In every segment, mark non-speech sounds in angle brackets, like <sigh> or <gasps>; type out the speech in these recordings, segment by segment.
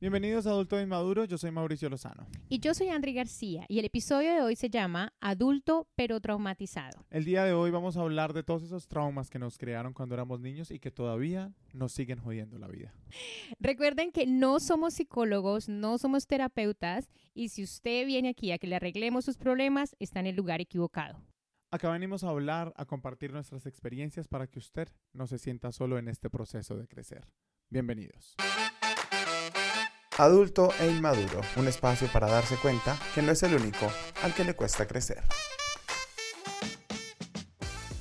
Bienvenidos a Adulto Inmaduro, yo soy Mauricio Lozano. Y yo soy Andri García y el episodio de hoy se llama Adulto pero traumatizado. El día de hoy vamos a hablar de todos esos traumas que nos crearon cuando éramos niños y que todavía nos siguen jodiendo la vida. Recuerden que no somos psicólogos, no somos terapeutas y si usted viene aquí a que le arreglemos sus problemas, está en el lugar equivocado. Acá venimos a hablar, a compartir nuestras experiencias para que usted no se sienta solo en este proceso de crecer. Bienvenidos. Adulto e Inmaduro, un espacio para darse cuenta que no es el único al que le cuesta crecer.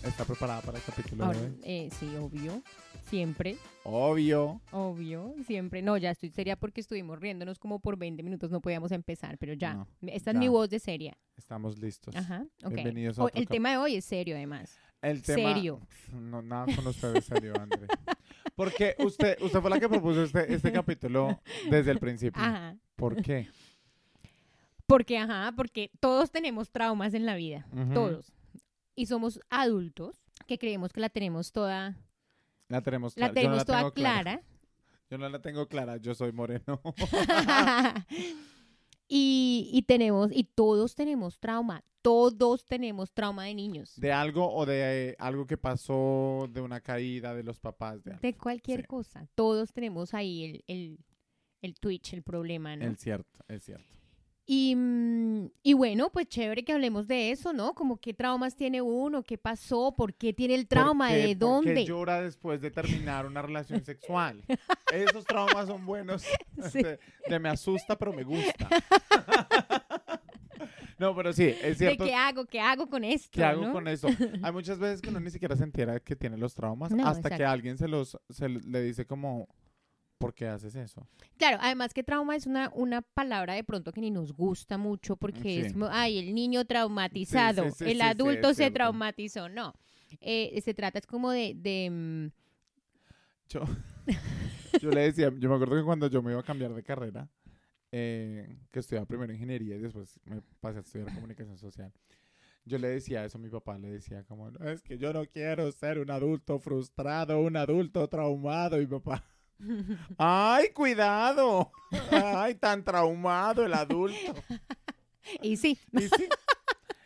¿Está preparada para el capítulo Ahora, eh, sí, obvio. Siempre, Obvio. obvio, siempre. No, ya estoy seria porque estuvimos riéndonos como por 20 minutos, no podíamos empezar, pero ya. No, Esta es mi voz de seria. Estamos listos. Ajá, ok. Bienvenidos a O- otro el tema de hoy es serio, además. El tema... Serio. No, nada con ustedes serio, André. <laughs> Porque usted, usted fue la que propuso este, este capítulo desde el principio. Ajá. ¿Por qué? Porque, ajá, porque todos tenemos traumas en la vida. Todos. Y somos adultos que creemos que la tenemos toda, La tenemos la clara. No tenemos la toda tengo clara. Yo no la tengo clara, yo soy moreno. <laughs> <laughs> <laughs> y, y tenemos, y todos tenemos trauma. Todos tenemos trauma de niños. De algo o de eh, algo que pasó, de una caída de los papás. De, algo. De cualquier Sí. cosa. Todos tenemos ahí el, el, el twitch, el problema, ¿no? Es cierto, es cierto. Y, mm, y bueno, pues chévere que hablemos de eso, ¿no? Como qué traumas tiene uno, qué pasó, por qué tiene el trauma, ¿Por qué- de por qué dónde. llora después de terminar una relación sexual? <laughs> Esos traumas son buenos. Sí. De, de me asusta, pero me gusta. <laughs> no, pero sí, es de cierto. qué hago, qué hago con esto, ¿Qué hago ¿no? con eso? Hay muchas veces que uno ni siquiera se entera que tiene los traumas <laughs> No, hasta que alguien se los se le dice como ¿por qué haces eso? Claro, además que trauma es una, una palabra de pronto que ni nos gusta mucho porque es Sí. ay, el niño traumatizado, Sí, sí, sí, el adulto se traumatizó. No, Eh, se trata es como de, de, mm, Yo, <laughs> yo le decía, yo me acuerdo que cuando yo me iba a cambiar de carrera, eh, que estudiaba primero ingeniería y después me pasé a estudiar comunicación social. Yo le decía eso a mi papá, le decía como, "No, es que yo no quiero ser un adulto frustrado, un adulto traumado. Y mi papá, ¡ay, cuidado! ¡Ay, tan traumado el adulto! y sí, Y sí,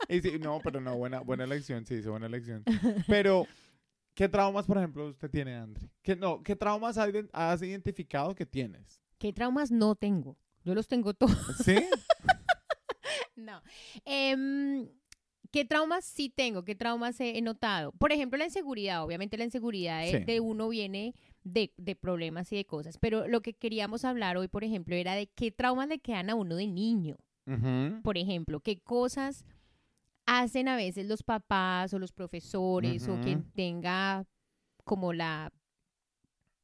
y sí, no, pero no, buena, buena elección, sí, hizo buena elección. Pero, ¿qué traumas, por ejemplo, usted tiene, André? ¿Qué, no, ¿Qué traumas has ident- has identificado que tienes? ¿qué traumas no tengo? Yo los tengo todos. ¿Sí? <laughs> no. Em, ¿Qué traumas sí tengo? ¿Qué traumas he, notado? Por ejemplo, la inseguridad. Obviamente la inseguridad Sí. de uno viene de, de problemas y de cosas. Pero lo que queríamos hablar hoy, por ejemplo, era de qué traumas le quedan a uno de niño. Por ejemplo, qué cosas hacen a veces los papás o los profesores o quien tenga como la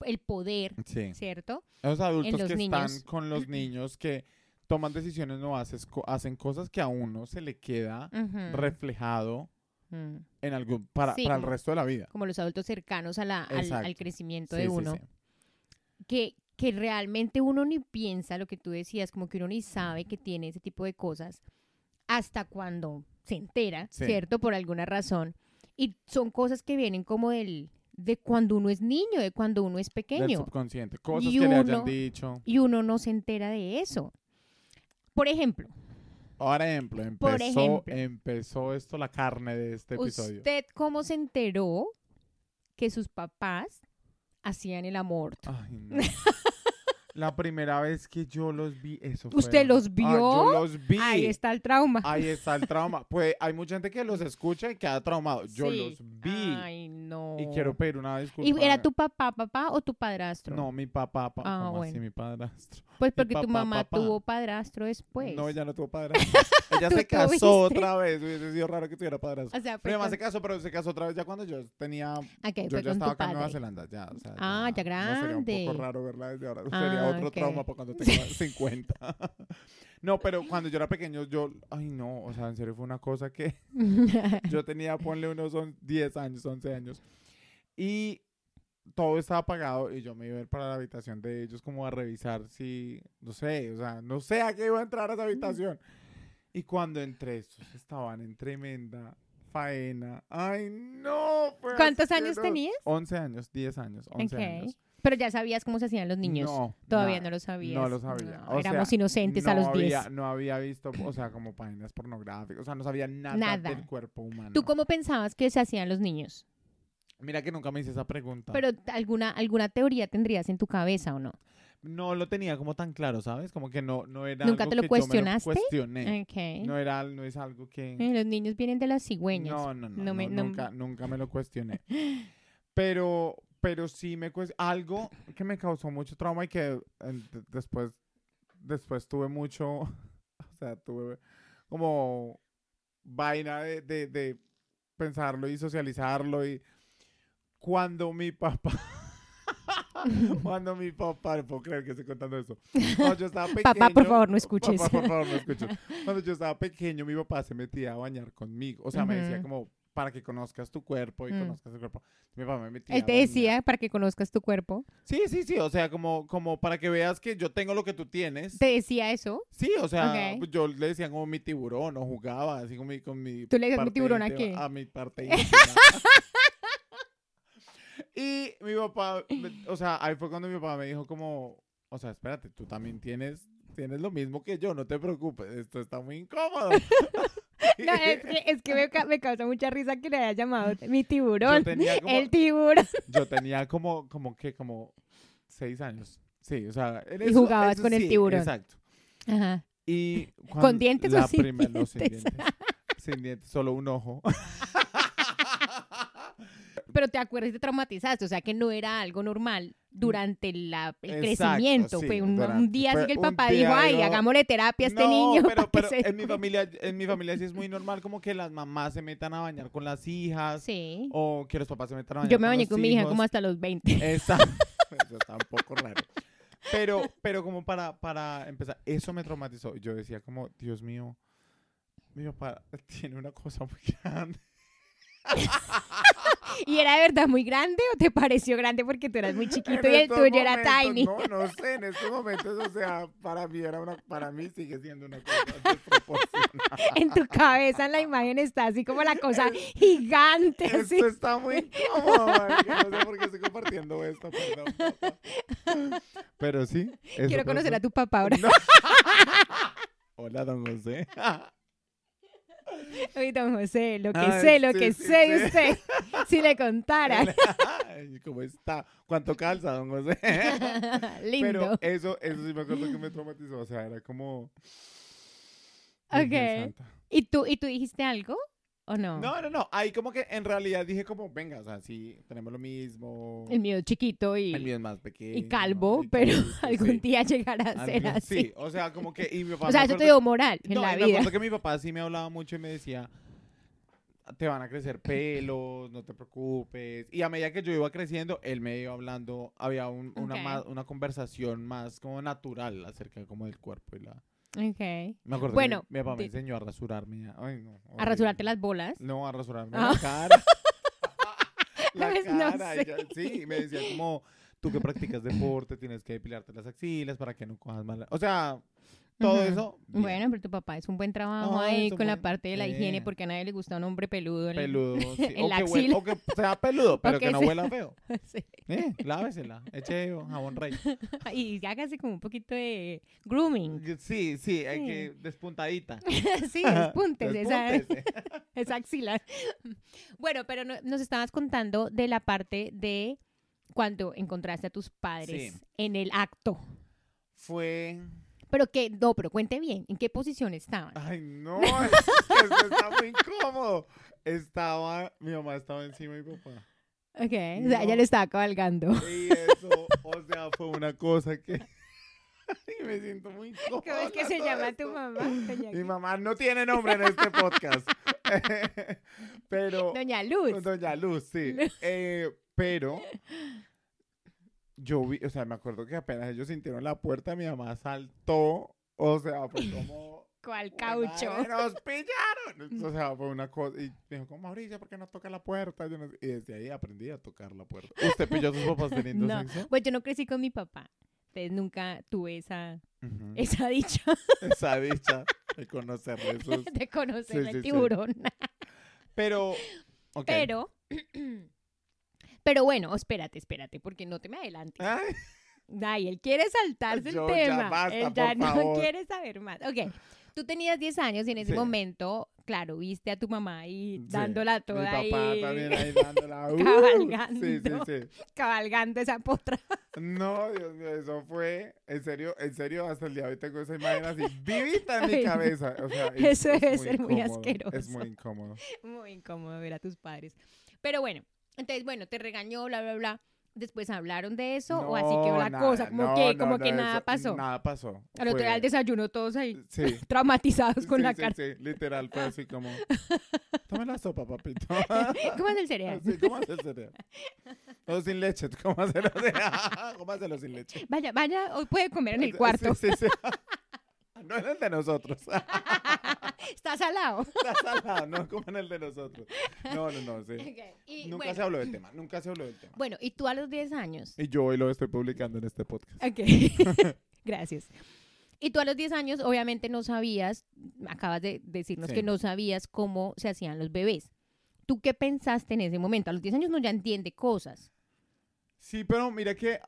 el poder, Sí. ¿cierto? Esos adultos los que niños. están con los <clears throat> niños que toman decisiones no haces, hacen cosas que a uno se le queda reflejado Mm. en algún para, Sí, para el como- resto de la vida. Como los adultos cercanos a la, al, al crecimiento Sí, de uno. sí. Que, que realmente uno ni piensa lo que tú decías, como que uno ni sabe que tiene ese tipo de cosas hasta cuando se entera. ¿cierto? Por alguna razón. Y son cosas que vienen como del de cuando uno es niño, de cuando uno es Del pequeño. subconsciente. Cosas Y que le hayan uno- dicho. y uno no se entera de eso. Por ejemplo, Por ejemplo, empezó, Por ejemplo. empezó esto la carne de este episodio. ¿usted cómo se enteró que sus papás hacían el amor? Ay, no. <laughs> La primera vez que yo los vi, eso fue. ¿Usted los Ah, vio? yo los vi. Ahí está el trauma. Ahí está el trauma. <laughs> Pues hay mucha gente que los escucha y queda traumado. Yo Sí. los vi. Ay, no. Y quiero pedir una disculpa. ¿Y era tu papá, papá o tu padrastro? No, mi papá, pa- Ah, ¿cómo así bueno. mi padrastro? Pues porque tu papá, mamá papá. tuvo padrastro después. No, ella no tuvo padrastro. <laughs> <laughs> ella ¿Tú se casó tuviste? otra vez. Hubiese sido raro que tuviera padrastro. O sea, Mi mamá se casó, pero se casó otra vez ya cuando yo tenía... Ok, yo ya estaba acá en Nueva. Zelanda, ya. o sea, Ah, ya No sería un grande. poco raro verla desde ahora. Ah, otro ok. trauma para cuando <laughs> tenga 50. <laughs> no, pero cuando yo era pequeño, yo... Ay, no, o sea, en serio fue una cosa que... <laughs> Yo tenía, ponle unos on- 10 años, 11 años. Y todo estaba apagado y yo me iba a ir para la habitación de ellos como a revisar si, no sé, o sea, no sé a qué iba a entrar a esa habitación. Y cuando entré, estos estaban en tremenda faena. Ay, no. ¿Cuántos años tenías? 11 años, 10 años, 11 Ok. años. Pero ya sabías cómo se hacían los niños. No, Todavía no lo sabías. No lo sabía. No, O éramos inocentes a los 10. había- No había visto, o sea, como páginas pornográficas. O sea, no sabía nada, Nada. del cuerpo humano. ¿Tú cómo pensabas que se hacían los niños? Mira que nunca me hice esa pregunta. Pero alguna, alguna teoría tendrías en tu cabeza o no? no lo tenía como tan claro, ¿sabes? Como que no, no era ¿Nunca algo te lo que cuestionaste? Yo me lo cuestioné. Ok. No era, no es algo que... Eh, los niños vienen de las cigüeñas. No, no, no, No me- no, no- nunca, nunca me lo cuestioné. <laughs> Pero, pero sí me cuestioné. Algo que me causó mucho trauma y que eh, después, después tuve mucho, <laughs> o sea, tuve como vaina de, de, de pensarlo y socializarlo y cuando mi papá, <laughs> cuando mi papá, no puedo creer que estoy contando esto. Cuando yo estaba pequeño, <laughs> Papá, por favor, no escuches. Papá, por favor, no escuches. Cuando yo estaba pequeño, mi papá se metía a bañar conmigo. O sea, me decía como, para que conozcas tu cuerpo y Mm. conozcas tu cuerpo. Mi papá me metía Él te decía para que conozcas tu cuerpo. Sí, sí, sí. O sea, como, como para que veas que yo tengo lo que tú tienes. ¿Te decía eso? Sí, o sea, Ok. pues yo le decía como mi tiburón o jugaba así con mi, con mi ¿Tú le decías mi tiburón a qué? A mi parte <laughs> y mi papá, o sea, ahí fue cuando mi papá me dijo como, o sea, espérate, tú también tienes, tienes lo mismo que yo, no te preocupes, esto está muy incómodo. <laughs> <laughs> No, es que, es que me, me causa mucha risa que le haya llamado <laughs> mi tiburón. como, El tiburón. <laughs> yo tenía como, como que, como seis años. Sí, o sea, en Y eso- jugabas eso con el tiburón. Exacto. Ajá. Y ¿Con dientes o sin prima- no, sin dientes? dientes. Sin dientes, solo un ojo. Pero te acuerdas y te traumatizaste, o sea que no era algo normal durante la, el Exacto, crecimiento. sí, fue un, día así que el papá dijo, ay, hagámosle terapia a este no, niño. pero, pero se en mi <laughs> familia, en mi familia sí es muy normal como que las mamás se metan a bañar con las hijas Sí. o que los papás se metan a bañar Yo me bañé con mi hija como hasta los 20. Exacto. <laughs> Eso está un poco raro. Pero, pero como para, para empezar, eso me traumatizó. Yo decía como, Dios mío, mi papá tiene una cosa muy <laughs> grande. <laughs> ¿Y era de verdad muy grande o te pareció grande porque tú eras muy chiquito En y el tuyo era tiny? No, no sé, en estos momentos, o sea, para mí era una, para mí sigue siendo una cosa desproporcionada. <laughs> En tu cabeza en la imagen está así como la cosa gigante. así. Esto está muy incómodo, No sé por qué estoy compartiendo esto, perdón. papá. Pero sí. Quiero conocer a tu papá ahora. No. <laughs> Hola, don José. Uy, don José, lo que sé, lo sí, que sí, sé de sí. usted. Si le contara. <laughs> ¿Cómo está? ¿Cuánto calza, don José? <laughs> Lindo. Pero eso, eso sí me acuerdo que me traumatizó. O sea, era como. Ok. ¿Y tú, ¿Y tú dijiste algo o no? No, no, no. Ahí como que en realidad dije como, venga, o sea, sí, tenemos lo mismo. El mío chiquito y, El mío es más pequeño. y calvo, pero <laughs> algún día llegará a ser así. Sí, o sea, como que. Y mi <laughs> papá o sea, eso te dio moral en no, la y me vida. acuerdo que mi papá sí me hablaba mucho y me decía, te van a crecer pelos, no te preocupes. Y a medida que yo iba creciendo, él me iba hablando, había un- una, más- una conversación más como natural acerca como del cuerpo y la... Ok. Me acuerdo Bueno, que mi, mi papá me enseñó a rasurarme. Ay, no, A rasurarte las bolas. No, a rasurarme Ah. la <laughs> cara. la Pues cara. sé. sí, me decía como, tú que practicas deporte, tienes que depilarte las axilas para que no cojas mal. O sea, todo eso. bien. Bueno, pero tu papá es un buen trabajo Ah, ahí con la parte de la higiene eh. porque a nadie le gusta un hombre peludo. el- peludo. <laughs> sí, o, que o sea peludo, <laughs> pero que, que no sea- huela feo. <laughs> Sí. Eh, lávesela. Eche jabón rey. Y hágase como un poquito de grooming. Sí, sí, hay Sí. que despuntadita. sí, despuntes esa, Despúntese. esa axila. Bueno, pero no- nos estabas contando de la parte de cuando encontraste a tus padres Sí. en el acto. Fue. Pero que, no, pero cuente bien, ¿en qué posición estaban? Ay, no, esto está muy incómodo. Estaba. Mi mamá estaba encima de mi papá. Ok, o sea, ella lo estaba cabalgando. Y eso, o sea, fue una cosa que. <laughs> Ay, me siento muy incómodo. ¿Cómo es que se llama tu mamá? Doña, Mi mamá no tiene nombre en este podcast. <laughs> pero. Doña Luz. Doña Luz, sí. Eh, pero yo vi, o sea, me acuerdo que apenas ellos sintieron la puerta, mi mamá saltó. O sea, fue como. <laughs> ¿Cuál caucho? "Madre, ¡Nos <laughs> pillaron! O sea, fue una cosa. Y me dijo, como Mauricio, ¿por qué no toca la puerta? No. Y desde ahí aprendí a tocar la puerta. ¿Usted pilló a sus papás teniendo <laughs> No. sexo? Pues yo no crecí con mi papá. Entonces nunca tuve esa, esa dicha Esa dicha de conocerle esos. de conocer Sí, el sí, sí. tiburón. Pero. ok. Pero <clears throat> Pero bueno, espérate, espérate, porque no te me adelantes. Ay, Ay, él quiere saltarse Yo el ya tema. basta, él ya por <laughs> no favor. quiere saber más. Ok. Tú tenías 10 años y en ese Sí. momento, claro, viste a tu mamá ahí sí. dándola Mi toda papá ahí, también ahí dándola. <laughs> uh, cabalgando. Sí, sí, sí. cabalgando esa potra. No, Dios mío, eso fue, en serio, en serio, hasta el día de hoy tengo esa imagen así <laughs> vivita en mi cabeza. O sea, Eso debe ser muy Es asqueroso. muy incómodo. Muy incómodo ver a tus padres. Pero bueno, entonces, bueno, te regañó, bla, bla, bla. Después hablaron de eso o así quedó la No, cosa, como no, que, no, como no, que eso- nada pasó. Nada pasó. Al otro día al desayuno todos ahí <laughs> Sí. <laughs> traumatizados con sí, la sí, cara. sí, literal, fue así como, <laughs> tome la sopa, papito. ¿Cómo es el cereal? Así, ¿cómo hace el cereal? Todo sin leche, ¿cómo hacerlo? ¿Cómo hacerlo sin leche? Vaya, vaya, hoy puede comer en el cuarto. Sí, sí, sí. <laughs> No en el de nosotros. <laughs> Está salado. <laughs> Está salado, no como en el de nosotros. No, no, no, sí. Ok, y Nunca bueno, se habló del tema, nunca se habló del tema. bueno, y tú a los 10 años. Y yo hoy lo estoy publicando en este podcast. Ok, gracias. Y tú a los 10 años obviamente no sabías, acabas de decirnos Sí. que no sabías cómo se hacían los bebés. ¿Tú qué pensaste en ese momento? A los 10 años uno ya entiende cosas. Sí, pero mira que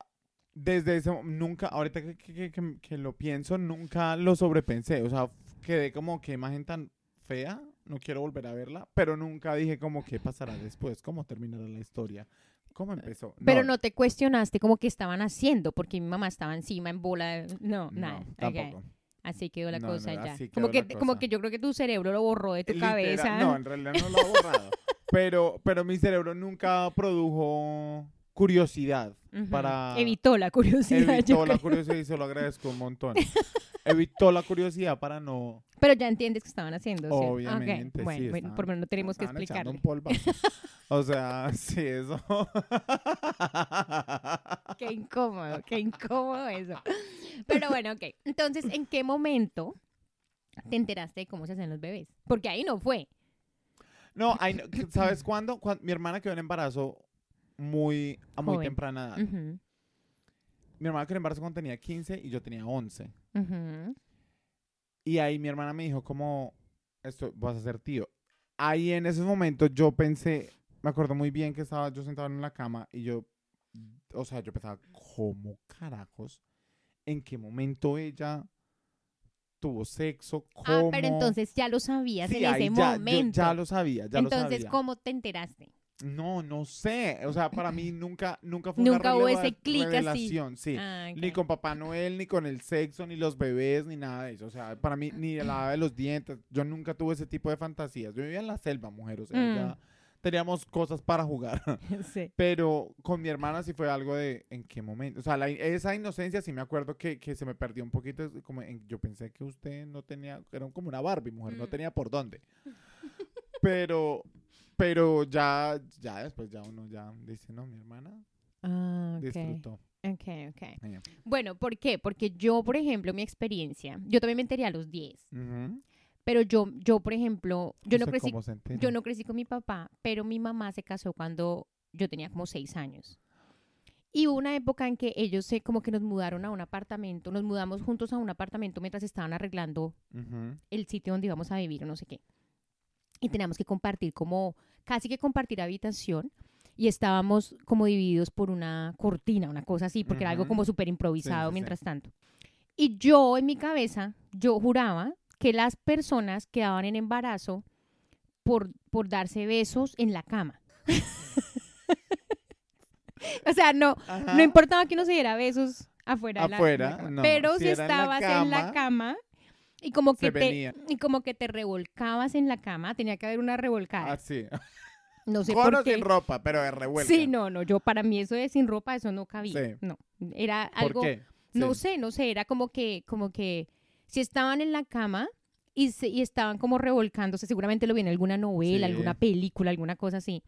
desde ese mo- nunca, ahorita que, que- que- que- lo pienso, nunca lo sobrepensé. O sea, quedé como que imagen tan fea, no quiero volver a verla, pero nunca dije como qué pasará después, cómo terminará la historia, cómo empezó. Pero no te cuestionaste como que estaban haciendo, porque mi mamá estaba encima en bola. No, no, nada. tampoco. Así quedó la No, cosa no, ya. Como que, la como cosa. que yo creo que tu cerebro lo borró de tu Literal- cabeza. No, en realidad no lo ha borrado. <laughs> pero, pero mi cerebro nunca produjo curiosidad para... Evitó la curiosidad. Evitó la creo. curiosidad y se lo agradezco un montón. <laughs> Evitó la curiosidad para no... Pero ya entiendes que estaban haciendo. Ok, Obviamente, Bueno, sí. bueno, por lo menos no tenemos que polvazo. O sea, <laughs> sí, eso. Qué incómodo, qué incómodo eso. Pero bueno, ok. Entonces, ¿en qué momento te enteraste de cómo se hacen los bebés? Porque ahí no fue. No, ¿sabes cuándo? Cuan- Mi hermana quedó en embarazo muy, a muy Joven. temprana edad. Ujú, Mi hermana quedó en embarazo cuando tenía 15 y yo tenía 11. ujú. Y ahí mi hermana me dijo como, esto, vas a ser tío. Ahí en esos momentos yo pensé, me acuerdo muy bien que estaba yo sentado en la cama y yo, o sea, yo pensaba, ¿cómo carajos? ¿En qué momento ella tuvo sexo? ¿Cómo? Ah, pero entonces ya lo sabías Sí, en ahí ese ya, yo momento. ya lo sabía, ya lo entonces, sabía. ¿cómo te enteraste? No, no sé. O sea, para mí <clears throat> nunca, nunca fue Nunca una hubo ese clic así. sí. Ah. Ni con Papá Noel, ni con el sexo, ni los bebés, ni nada de eso. O sea, para mí, ni el lavado de los dientes. Yo nunca tuve ese tipo de fantasías. Yo vivía en la selva, mujer. O sea, Mm. ya teníamos cosas para jugar. <laughs> <laughs> Sí. Pero con mi hermana sí fue algo de en qué momento. O sea, la- esa inocencia sí me acuerdo que, que se me perdió un poquito. Como en- yo pensé que usted no tenía, era como una Barbie, mujer, no Mm. tenía por dónde. <laughs> Pero, pero ya, ya después ya uno ya dice, no, mi hermana Ah, ok. disfrutó. Ok, ok. Bueno, ¿por qué? Porque yo, por ejemplo, mi experiencia, yo también me enteré a los 10, ujú. pero yo, yo por ejemplo, yo no crecí, yo no crecí con mi papá, pero mi mamá se casó cuando yo tenía como 6 años. Y hubo una época en que ellos se, como que nos mudaron a un apartamento, nos mudamos juntos a un apartamento mientras estaban arreglando el sitio donde íbamos a vivir o no sé qué. Y teníamos que compartir como, casi que compartir habitación. Y estábamos como divididos por una cortina, una cosa así, porque era algo como súper improvisado Sí, sí, sí. mientras tanto. Y yo en mi cabeza, yo juraba que las personas quedaban en embarazo por, por darse besos en la cama. <laughs> o sea, no, Ajá. no importaba que uno se diera besos afuera. de la- de la Afuera, cama. no. Pero Si si, era en la estabas en la cama, cama y como que te y como que te revolcabas en la cama, tenía que haber una revolcada. Así. no sé Con por o qué. sin ropa, pero de revuelta. Sí, no, no, yo para mí eso de sin ropa eso no cabía. Sí. No, era ¿Por algo qué? no Sí. sé, no sé, era como que como que si estaban en la cama y, se- y estaban como revolcándose, seguramente lo vi en alguna novela, Sí. alguna película, alguna cosa así.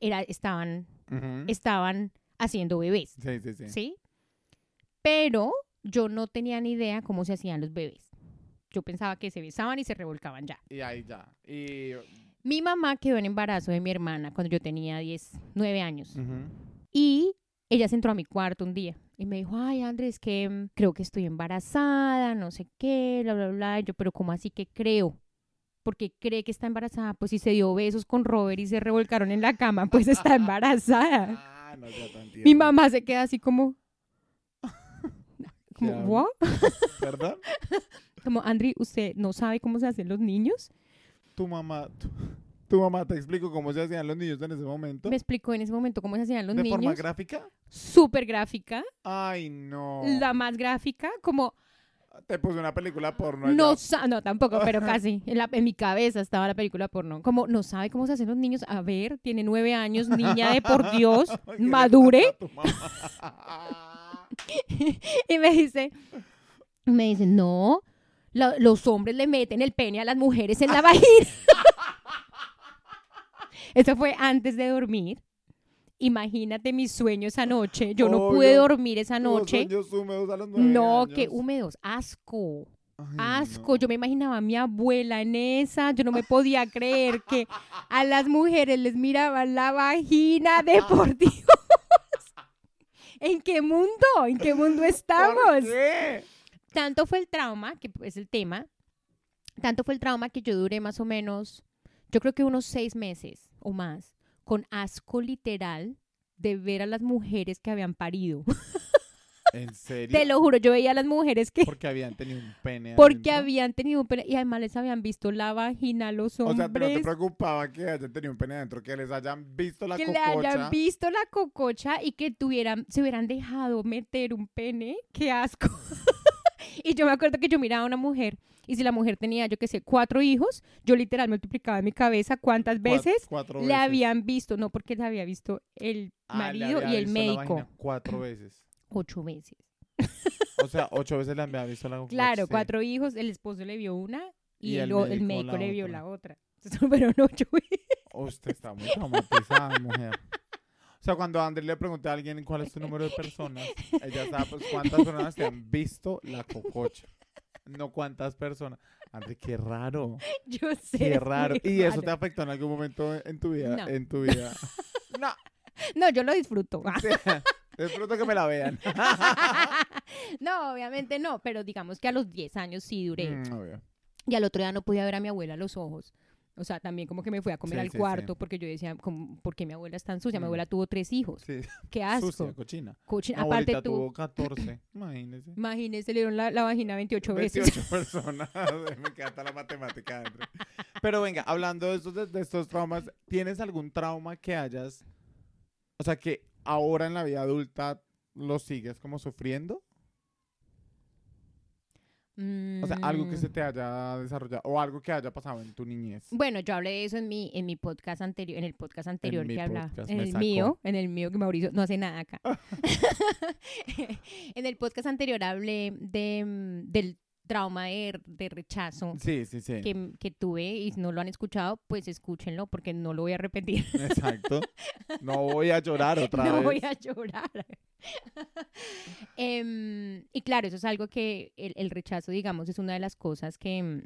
era estaban estaban haciendo bebés. Sí, sí, sí. ¿sí? Pero yo no tenía ni idea cómo se hacían los bebés. Yo pensaba que se besaban y se revolcaban ya. Y ahí ya. Y... Mi mamá quedó en embarazo de mi hermana cuando yo tenía 10, 9 años. Y ella se entró a mi cuarto un día y me dijo, ay, Andrés, que mm, creo que estoy embarazada, no sé qué, bla, bla, bla. Y yo, pero ¿cómo así que creo? porque cree que está embarazada. Pues si se dio besos con Robert y se revolcaron en la cama, pues está <laughs> embarazada. Ah, no tan Mi mamá se queda así como... como habla? ¿what? <laughs> ¿Perdón? Como, Andri, ¿usted no sabe cómo se hacen los niños? Tu mamá, tu, tu mamá te explico cómo se hacían los niños en ese momento. Me explicó en ese momento cómo se hacían los ¿De forma niños. gráfica? Súper gráfica. Ay, no. La más gráfica, como... Te puse una película porno. No, no, tampoco, pero <laughs> casi. En, la- en mi cabeza estaba la película porno. Como, no sabe cómo se hacen los niños. A ver, tiene nueve años, niña de por <laughs> Dios, ¿Qué le madure. <laughs> Y me dice, me dice, no, lo- los hombres le meten el pene a las mujeres en la vagina. <laughs> Eso fue antes de dormir. Imagínate mis sueños esa noche. Yo no pude Obvio. dormir esa noche. sueños húmedos a los nueve No, qué años. húmedos, asco. Ay, Asco, no. yo me imaginaba a mi abuela en esa, yo no me podía creer que a las mujeres les miraban la vagina de por Dios. ¿En qué mundo? ¿En qué mundo <laughs> ¿Por estamos? qué? Tanto fue el trauma, que es el tema, tanto fue el trauma que yo duré más o menos, yo creo que unos seis meses o más, con asco literal de ver a las mujeres que habían parido. <laughs> ¿En serio? Te lo juro, yo veía a las mujeres que Porque habían tenido un pene Porque adentro. habían tenido un pene y además les habían visto la vagina a los O sea, ¿no hombres. te preocupaba que hayan tenido un pene adentro? Que les hayan visto la que le cococha. hayan visto la cococha y que tuvieran, se hubieran dejado meter un pene. ¡Qué asco! <laughs> y yo me acuerdo que yo miraba a una mujer y si la mujer tenía, yo qué sé, cuatro hijos, yo literal multiplicaba en mi cabeza cuántas veces cuatro le veces. habían visto, no porque le había visto el Ah, le marido había y el visto la médico. vagina Cuatro veces. Ocho veces. <laughs> O sea, ocho veces le había visto la. Claro, sí. cuatro hijos, el esposo le vio una y, Y el, el o- el médico médico, la le vio otra. la otra. <laughs> Entonces fueron ocho veces. <laughs> Usted está muy traumatizada, mujer. O sea, cuando a André le pregunté a alguien cuál es tu número de personas, ella sabe pues cuántas personas te han visto la cococha. No cuántas personas. André, qué raro. Yo sé. Qué raro. ¿Y eso raro. te afectó en algún momento en tu vida? No. En tu vida. No. No, yo lo disfruto. Sí. Disfruto que me la vean. <laughs> no, obviamente no, pero digamos que a los 10 años sí duré. Mm, obvio. Y al otro día no podía ver a mi abuela a los ojos. O sea, también como que me fui a comer Sí, al sí, cuarto sí. porque yo decía, como, ¿por qué mi abuela es tan sucia? Mi Mm. abuela tuvo tres hijos. Qué <laughs> asco. Sucia, cochina. Cochina. Mi Aparte tú, tuvo <laughs> 14. Imagínese. imagínese, le dieron la, la vagina 28 veces. 28 personas. Me encanta la matemática, André. Pero venga, hablando de estos, de, de estos traumas, ¿tienes algún trauma que hayas, o sea, que ahora en la vida adulta lo sigues como sufriendo? O sea, algo que se Mm. te haya desarrollado o algo que haya pasado en tu niñez. Bueno, yo hablé de eso en mi, en mi podcast anterior, en el podcast anterior que hablaba. En el sacó. mío, en el mío que Mauricio no hace nada acá. <laughs> <laughs> en el podcast anterior hablé de, mm, del trauma de, de rechazo Sí, sí, sí. que, que tuve y si no lo han escuchado, pues escúchenlo porque no lo voy a repetir. Exacto. <laughs> No voy a llorar otra no vez. voy a llorar. <laughs> Em, y claro, eso es algo que el, el rechazo, digamos, es una de las cosas que,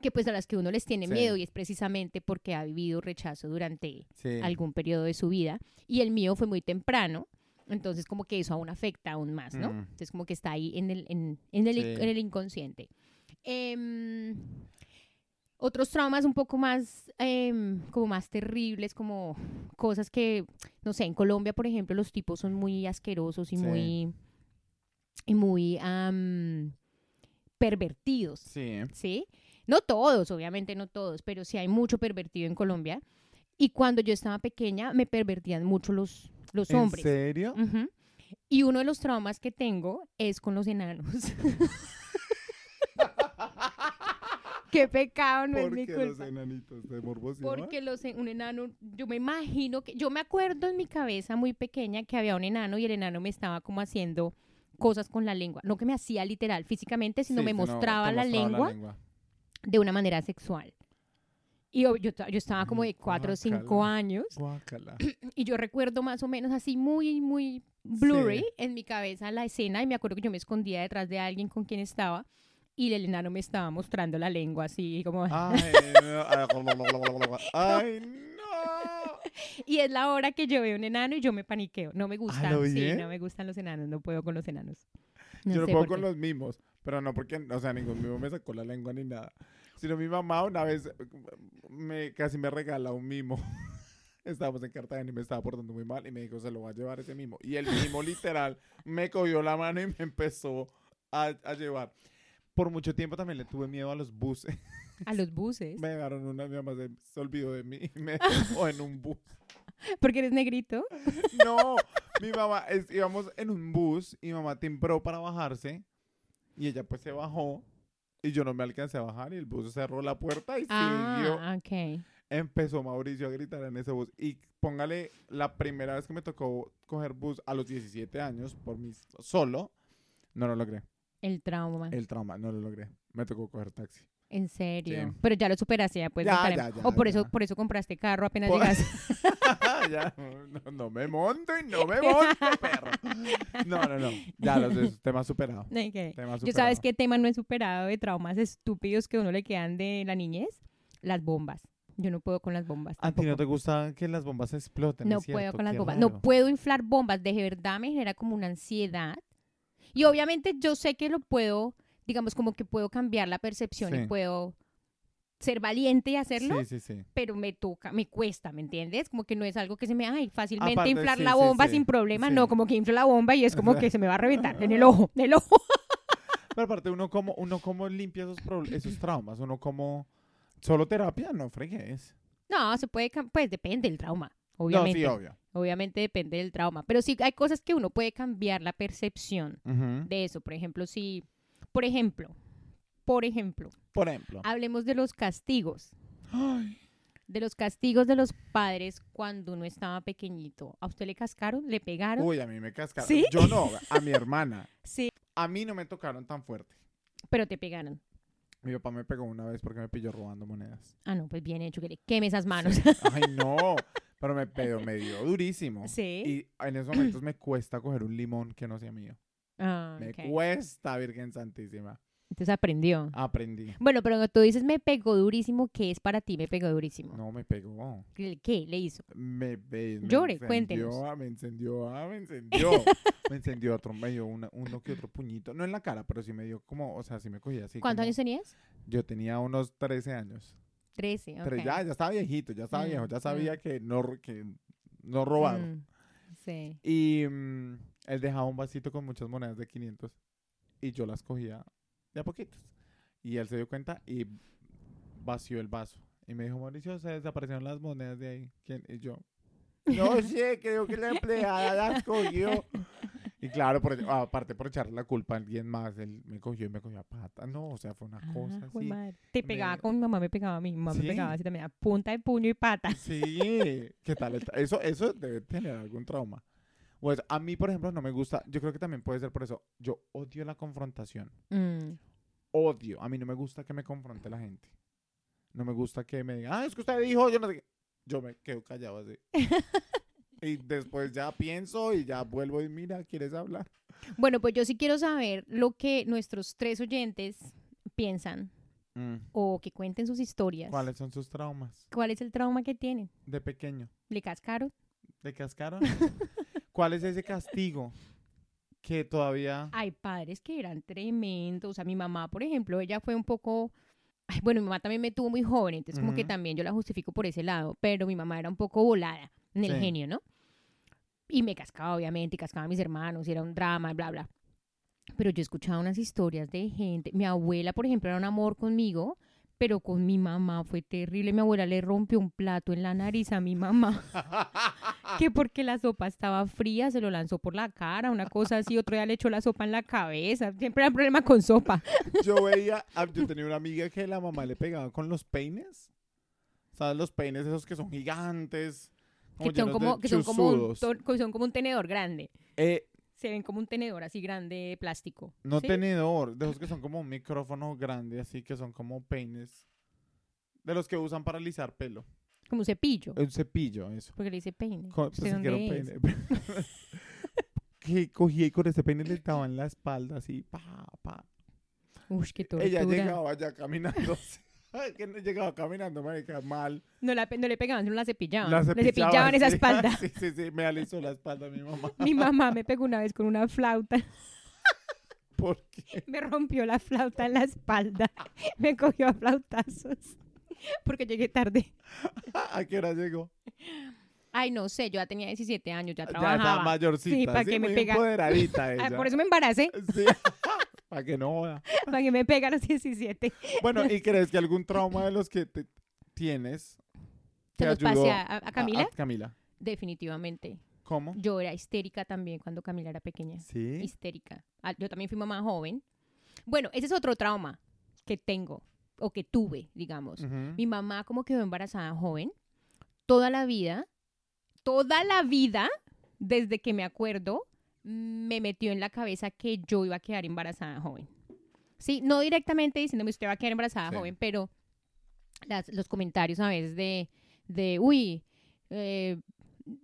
que pues a las que uno les tiene miedo y es precisamente porque ha vivido rechazo durante algún periodo de su vida. Y el mío fue muy temprano. Entonces, como que eso aún afecta aún más, ¿no? Mm. Entonces, como que está ahí en el, en, en el, Sí. en el inconsciente. Em, otros traumas un poco más, em, como más terribles, como cosas que, no sé, en Colombia, por ejemplo, los tipos son muy asquerosos y Sí. muy, y muy am, pervertidos. Sí. ¿sí? No todos, obviamente no todos, pero sí hay mucho pervertido en Colombia. Y cuando yo estaba pequeña, me pervertían mucho los, los ¿En hombres. serio? Ujú. Y uno de los traumas que tengo es con los enanos. <laughs> Qué pecado, no es mi Porque los culpa. enanitos de Morbosia. Porque los, en- un enano, yo me imagino que, yo me acuerdo en mi cabeza muy pequeña que había un enano y el enano me estaba como haciendo cosas con la lengua. No que me hacía literal físicamente, sino me mostraba, la, lengua de una manera sexual. Y yo, yo, ta- yo estaba como Ay, de cuatro o cinco años Guácala. <clears throat> y yo recuerdo más o menos así muy, muy blurry Sí. en mi cabeza la escena y me acuerdo que yo me escondía detrás de alguien con quien estaba y el enano me estaba mostrando la lengua así como... Ay, <laughs> no. Ay, no. <laughs> Y es la hora que yo veo un enano y yo me paniqueo. No me gustan. ¿lo Sí, no me gustan los enanos. No puedo con los enanos. No Yo no puedo con qué. los mimos, pero no porque, o sea, ningún mimo me sacó la lengua ni nada. Sino mi mamá una vez me, casi me regala un mimo. <laughs> Estábamos en Cartagena y me estaba portando muy mal y me dijo, se lo va a llevar ese mimo. Y el mimo <laughs> literal me cogió la mano y me empezó a, a llevar. Por mucho tiempo también le tuve miedo a los buses. A los buses. <laughs> Me dejaron una, mi mamá se, se olvidó de mí y me dejó en un bus. Porque eres negrito. No, mi mamá, es- íbamos en un bus y mamá timbró para bajarse y ella pues se bajó y yo no me alcancé a bajar y el bus cerró la puerta y siguió. Ah, ok. Empezó Mauricio a gritar en ese bus y póngale la primera vez que me tocó coger bus a los 17 años por mí solo, no lo logré. El trauma. El trauma, no lo logré. Me tocó coger taxi. En serio. Sí. Pero ya lo superaste, ya puedes Ya, montar en- ya, ya, O por eso, por eso compraste carro apenas Por- llegaste. <laughs> <laughs> no, no me monto y no me monto, perro. No, no, no. Ya los temas superados. Ok. Temas Yo sabes qué tema no he superado de traumas estúpidos que uno le quedan de la niñez. Las bombas. Yo no puedo con las bombas. ¿A ti no te gusta que las bombas exploten? No puedo con las bombas. raro. No puedo inflar bombas. De verdad me genera como una ansiedad. Y obviamente yo sé que lo puedo, digamos, como que puedo cambiar la percepción Sí. y puedo ser valiente y hacerlo, Sí, sí, sí. pero me toca, me cuesta, ¿me entiendes? Como que no es algo que se me, ay, fácilmente Aparte, inflar sí, la bomba sin problema. No, como que inflo la bomba y es como que se me va a reventar en el ojo, en el ojo. <laughs> Pero aparte, uno como, uno como limpia esos, esos traumas. Uno como... Solo terapia, no fregues. No, se puede, pues depende del trauma, No, obviamente. sí, obvio. Obviamente depende del trauma. Pero sí hay cosas que uno puede cambiar la percepción Ujú. de eso. Por ejemplo, si, por ejemplo, por ejemplo, Por ejemplo. hablemos de los castigos. Ay, De los castigos de los padres cuando uno estaba pequeñito. ¿A usted le cascaron? ¿Le pegaron? Uy, a mí me cascaron. ¿Sí? Yo no, a mi hermana. <laughs> Sí. A mí no me tocaron tan fuerte. Pero te pegaron. Mi papá me pegó una vez porque me pilló robando monedas. Ah, no, pues bien hecho, que le queme esas manos. Sí. <laughs> Ay, no. <laughs> Pero me, pero me dio durísimo. Sí. Y en esos momentos me cuesta coger un limón que no sea mío. Ah, Me cuesta, Virgen Santísima. Entonces aprendió. Aprendí. Bueno, pero cuando tú dices me pegó durísimo, ¿qué es para ti me pegó durísimo? No, me pegó. ¿Qué, qué le hizo? Me, me, me Llore, encendió, cuéntenos. ah, Me encendió, ah, me encendió. <laughs> me encendió otro, me dio una- uno que otro puñito. No en la cara, pero sí me dio como, o sea, sí me cogía así. ¿Cuántos como- años tenías? Yo tenía unos 13 años. Trece, ok. Pero ya, ya estaba viejito, ya estaba Mm, viejo, ya mm. sabía que no, que no robar. Mm, sí. Y mm, él dejaba un vasito con muchas monedas de 500 y yo las cogía de a poquitos. Y él se dio cuenta y vació el vaso. Y me dijo, Mauricio, se desaparecieron las monedas de ahí. ¿Quién? Y yo, no <laughs> sé, creo que la empleada las cogió. Y claro, por, aparte por echarle la culpa a alguien más, él me cogió y me cogió a pata. No, o sea, fue una cosa Ah, jue así. madre. Te me- pegaba con mi mamá, me pegaba a mí. Mi mamá ¿Sí? me pegaba así también, a punta de puño y pata. Sí, ¿qué tal? tra- Eso, eso debe tener algún trauma. Pues a mí, por ejemplo, no me gusta, yo creo que también puede ser por eso, yo odio la confrontación. Mm. Odio, a mí no me gusta que me confronte la gente. No me gusta que me digan, ah, es que usted dijo, yo no sé qué. Yo me quedo callado así. <laughs> y después ya pienso y ya vuelvo y mira, ¿quieres hablar? Bueno, pues yo sí quiero saber lo que nuestros tres oyentes piensan o que cuenten sus historias. ¿Cuáles son sus traumas? ¿Cuál es el trauma que tienen? De pequeño. ¿Le cascaron? ¿De cascaron? <laughs> ¿Cuál es ese castigo que todavía... Hay padres que eran tremendos. O sea, mi mamá, por ejemplo, ella fue un poco... Ay, bueno, mi mamá también me tuvo muy joven, entonces como que también yo la justifico por ese lado, pero mi mamá era un poco volada en el Sí. genio, ¿no? Y me cascaba, obviamente, y cascaba a mis hermanos, y era un drama, bla, bla. Pero yo escuchaba unas historias de gente. Mi abuela, por ejemplo, era un amor conmigo, pero con mi mamá fue terrible. Mi abuela le rompió un plato en la nariz a mi mamá. <laughs> que porque la sopa estaba fría, se lo lanzó por la cara, una cosa así. Otro día le echó la sopa en la cabeza. Siempre era un problema con sopa. <laughs> Yo veía, ah, yo tenía una amiga que la mamá le pegaba con los peines. ¿Sabes? Los peines esos que son gigantes. Que son como, que son como, un, son como un tenedor grande. Eh, Se ven como un tenedor así grande de plástico. no ¿sí? tenedor, de esos que son como un micrófono grande, así que son como peines. De los que usan para alisar pelo. Como un cepillo. Un cepillo, eso. Porque le dice peine. Co- ¿Usted pensé que era un dónde es? peine. <laughs> que cogía y con ese peine le daba en la espalda, así, pa, pa. Uy, qué tortura. Ella llegaba ya caminando. <laughs> así. Que no llegaba caminando, marica, mal. No, la, no le pegaban, sino la cepillaban. La le cepillaban esa <laughs> espalda. Sí, sí, sí, me alisó la espalda mi mamá. Mi mamá me pegó una vez con una flauta. <laughs> ¿Por qué? Me rompió la flauta en la espalda. <laughs> Me cogió a flautazos. Porque llegué tarde. ¿A qué hora llegó? Ay, no sé, yo ya tenía 17 años, ya Ya trabajaba. está mayorcita. Sí, para que me muy pega. empoderadita ella. por eso me embaracé, Sí. Para que no joda. <laughs> para que me pega a los 17. Bueno, ¿y <laughs> crees que algún trauma de los que te- tienes ¿Se te los ayudó a, a- a Camila? A, Camila. Definitivamente. ¿Cómo? Yo era histérica también cuando Camila era pequeña. Sí. Histérica. Ah, Yo también fui mamá joven. Bueno, ese es otro trauma que tengo o que tuve, digamos. Ujú. Mi mamá como quedó embarazada joven, toda la vida, toda la vida, desde que me acuerdo, me metió en la cabeza que yo iba a quedar embarazada joven. Sí, no directamente diciéndome usted va a quedar embarazada Sí. joven, pero las- los comentarios a veces de, de uy, eh,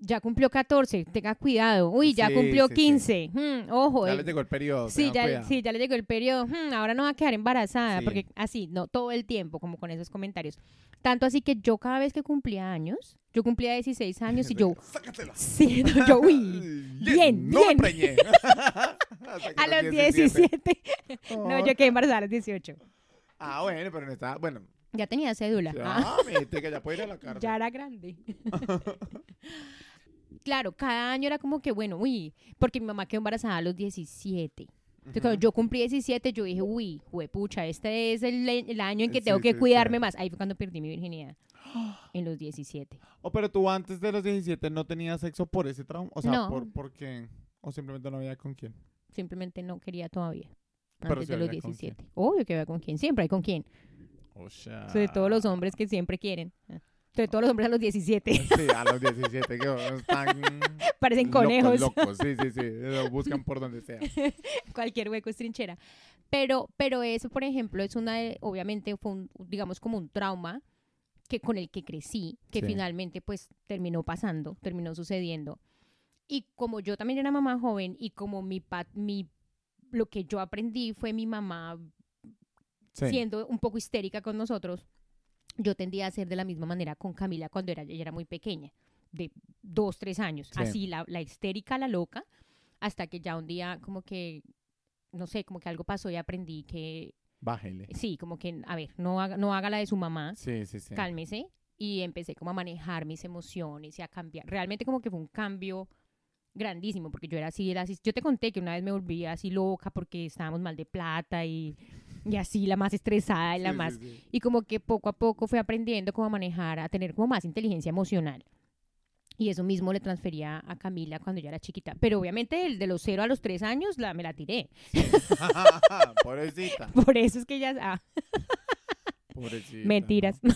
ya cumplió 14, tenga cuidado, uy, ya Sí, cumplió sí, sí. 15, hmm, ojo, Ya eh, le llegó el periodo. Sí ya, sí, ya le llegó el periodo. "Hmm, ahora no va a quedar embarazada. Porque así, no, todo el tiempo, como con esos comentarios. Tanto así que yo cada vez que cumplía años, yo cumplía 16 años y yo, <laughs> Sácatela. sí, <laughs> no, yo, uy, bien, no bien. <laughs> a los 17. No, yo quedé embarazada a los 18. Ah, bueno, pero no está. Bueno. Ya tenía cédula. Ah, Ah, mete, que ya puede ir a la <laughs> cárcel. ya era grande. <laughs> claro, cada año era como que, bueno, uy, porque mi mamá quedó embarazada a los 17. Entonces, cuando yo cumplí 17, yo dije, uy, huepucha, este es el, el año en que Sí, tengo que sí, cuidarme sí. más. Ahí fue cuando perdí mi virginidad. <gasps> En los 17. O pero tú antes de los 17 no tenías sexo por ese trauma. O sea, No. por, porque. O simplemente no había con quién. Simplemente no quería todavía. Pero Antes sí de los había con quién. 17. Obvio que había con quién. Siempre hay con quién. O sea. Sobre todo los hombres que siempre quieren. Ah. Sobre todo los hombres a los 17. <laughs> Sí, a los 17 que <laughs> están. Parecen locos, conejos. Locos, sí, sí, sí. <laughs> Lo buscan por donde sea. Cualquier hueco es trinchera. Pero, pero eso, por ejemplo, es una, de- obviamente fue un, digamos, como un trauma que con el que crecí, que Sí. finalmente pues terminó pasando, terminó sucediendo. Y como yo también era mamá joven y como mi, pa- mi lo que yo aprendí fue mi mamá Sí. siendo un poco histérica con nosotros, yo tendía a ser de la misma manera con Camila cuando era, ella era muy pequeña, de dos, tres años, Sí. así la, la histérica, la loca, hasta que ya un día como que, no sé, como que algo pasó y aprendí que, Bájele. sí, como que, a ver, no haga, no haga la de su mamá, Sí, sí, sí. cálmese, y empecé como a manejar mis emociones y a cambiar, realmente como que fue un cambio grandísimo, porque yo era así, era así, yo te conté que una vez me volví así loca porque estábamos mal de plata y, y así la más estresada y la Sí, más sí. y como que poco a poco fui aprendiendo cómo a manejar, a tener como más inteligencia emocional. Y eso mismo le transfería a Camila cuando ella era chiquita. Pero obviamente el de los 0 a los 3 años la, me la tiré. <laughs> Pobrecita. <laughs> Por eso es que ya... Ah, Pobrecita. mentiras. ¿no?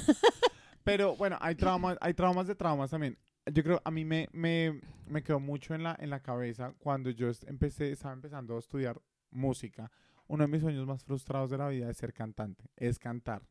Pero bueno, hay traumas, hay traumas de traumas también. Yo creo, a mí me, me, me quedó mucho en la, en la cabeza cuando yo empecé, estaba empezando a estudiar música. Uno de mis sueños más frustrados de la vida es ser cantante, es cantar.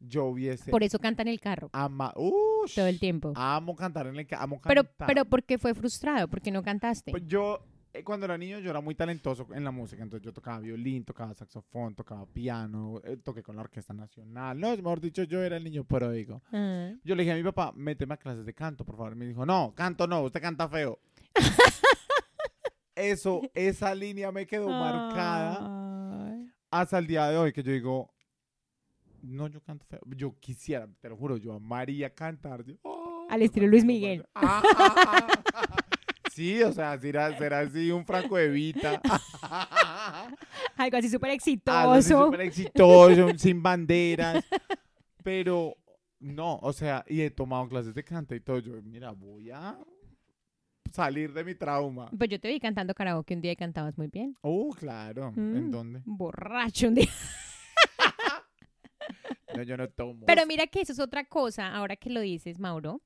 Yo hubiese Por eso canta en el carro ama, Ush, todo el tiempo. amo cantar en el ca- amo Pero, pero ¿por qué fue frustrado? ¿Por qué no cantaste? Pues yo, cuando era niño, yo era muy talentoso en la música. Entonces yo tocaba violín, tocaba saxofón, tocaba piano, eh, toqué con la Orquesta Nacional. No, mejor dicho, yo era el niño pródigo. Ah. Yo le dije a mi papá, méteme a clases de canto, por favor. Me dijo, no, canto no, usted canta feo. <laughs> Eso, esa línea me quedó marcada Ay. hasta el día de hoy, que yo digo, no, yo canto feo. Yo quisiera, te lo juro, yo amaría cantar. Yo, "Oh, Al estilo Luis Miguel. así". Ah, ah, ah. Sí, o sea, será, será así un Franco de Vita. <laughs> Algo así súper <laughs> Algo así exitoso. súper exitoso, sin banderas. Pero no, o sea, y he tomado clases de canto y todo. Yo, mira, voy a salir de mi trauma. Pues yo te vi cantando karaoke un día y cantabas muy bien. Oh, claro. ¿En Mm. dónde? Borracho un día. <laughs> No, yo no tomo. Pero mira que eso es otra cosa, ahora que lo dices, Mauro.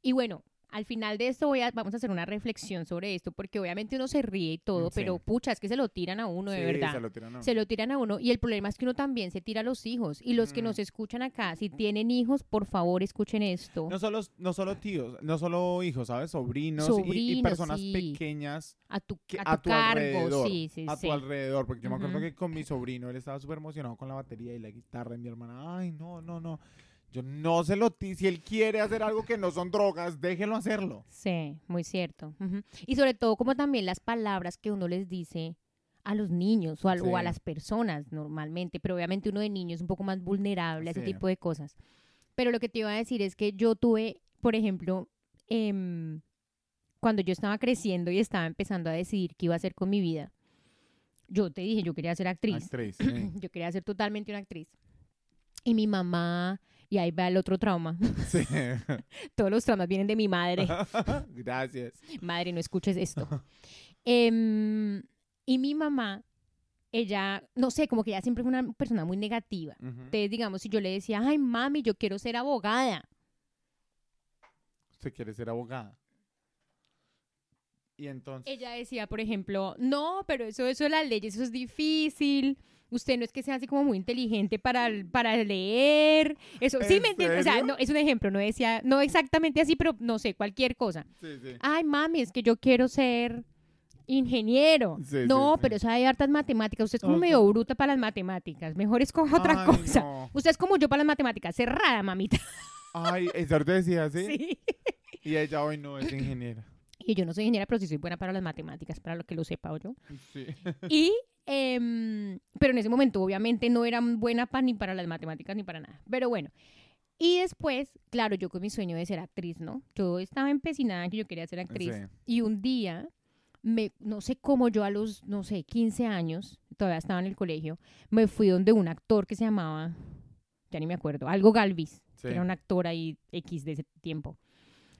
Y bueno, al final de esto voy a, vamos a hacer una reflexión sobre esto, porque obviamente uno se ríe y todo, Mm, sí. pero pucha, es que se lo tiran a uno, de Sí, verdad. Se lo tiran a Se lo tiran a uno y el problema es que uno también se tira a los hijos. Y los que Mm. nos escuchan acá, si tienen hijos, por favor escuchen esto. No solo, no solo tíos, no solo hijos, ¿sabes? Sobrinos, y- personas sí. pequeñas a tu, que- a a tu tu cargo, alrededor, sí, sí, a tu alrededor. Porque yo me acuerdo que con mi sobrino, él estaba súper emocionado con la batería y la guitarra. Y mi hermana, ay, no, no, no. Yo no se lo... Si él quiere hacer algo que no son drogas, déjelo hacerlo. Sí, muy cierto. Y sobre todo como también las palabras que uno les dice a los niños o, a las personas normalmente, pero obviamente uno de niño es un poco más vulnerable a ese Sí. tipo de cosas. Pero lo que te iba a decir es que yo tuve, por ejemplo, em, cuando yo estaba creciendo y estaba empezando a decidir qué iba a hacer con mi vida, yo te dije, yo quería ser actriz. Actriz, <clears throat> sí. Yo quería ser totalmente una actriz. Y mi mamá, y ahí va el otro trauma. <laughs> Sí. <laughs> Todos los traumas vienen de mi madre. <laughs> Gracias. Madre, no escuches esto. Em, y mi mamá, ella, no sé, como que ella siempre fue una persona muy negativa. Entonces, digamos, si yo le decía, ay, mami, yo quiero ser abogada. Usted quiere ser abogada. Y entonces. Ella decía, por ejemplo, no, pero eso, eso de las leyes, eso es difícil. Usted no es que sea así como muy inteligente para, para leer. Eso, sí, ¿En me entiendes. O sea, no, es un ejemplo, no decía, no exactamente así, pero no sé, cualquier cosa. Sí, sí. Ay, mami, es que yo quiero ser ingeniero. Sí, no, sí, pero eso hay hartas matemáticas. Usted es como medio bruta para las matemáticas. Mejor escoja otra Ay, cosa. no. Usted es como yo para las matemáticas, cerrada, mamita. Ay, ¿eso te decía así? Sí. Y ella hoy no es ingeniera. Y yo no soy ingeniera, pero sí soy buena para las matemáticas, para lo que lo sepa yo. Sí. Y, em, pero en ese momento obviamente no era buena pa- ni para las matemáticas ni para nada. Pero bueno. Y después, claro, yo con mi sueño de ser actriz, ¿no? Yo estaba empecinada en que yo quería ser actriz. Sí. Y un día, me, no sé cómo yo a los, no sé, 15 años, todavía estaba en el colegio, me fui donde un actor que se llamaba, ya ni me acuerdo, algo Galvis, Sí. que era un actor ahí X de ese tiempo.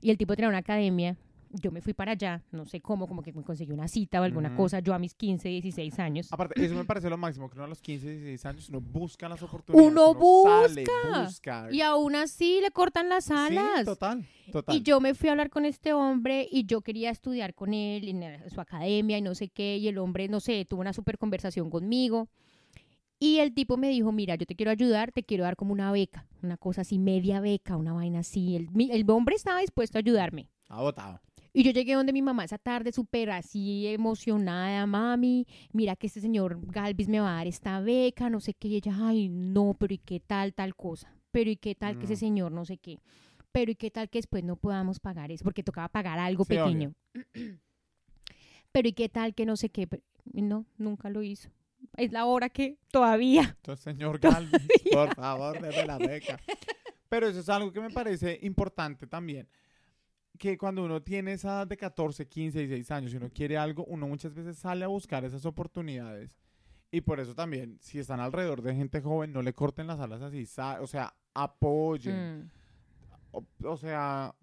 Y el tipo tenía una academia. Yo me fui para allá, no sé cómo, como que me conseguí una cita o alguna cosa, yo a mis 15, 16 años. Aparte, eso me parece lo máximo, que uno a los 15, 16 años uno busca las oportunidades. Uno sale, busca. busca. Y aún así le cortan las Sí, alas. total, total. Y yo me fui a hablar con este hombre y yo quería estudiar con él en eh, su academia y no sé qué. Y el hombre, no sé, tuvo una super conversación conmigo. Y el tipo me dijo, mira, yo te quiero ayudar, te quiero dar como una beca, una cosa así, media beca, una vaina así. El, el hombre estaba dispuesto a ayudarme. Ha votado. Y yo llegué donde mi mamá esa tarde súper así emocionada, mami, mira que este señor Galvis me va a dar esta beca, no sé qué, y ella, ay, no, pero ¿y qué tal tal cosa? Pero ¿y qué tal que ese No. señor no sé qué? Pero ¿y qué tal que después no podamos pagar eso? Porque tocaba pagar algo Sí, pequeño. <clears throat> pero ¿y qué tal que no sé qué? No, nunca lo hizo. Es la hora que todavía. <laughs> Entonces, señor <laughs> Galvis, por favor, déme la beca. Pero eso es algo que me parece importante también. Que cuando uno tiene esa edad de 14, 15, 16 años y uno quiere algo, uno muchas veces sale a buscar esas oportunidades. Y por eso también, si están alrededor de gente joven, no le corten las alas así. O sea, apoyen. Mm. O, o sea,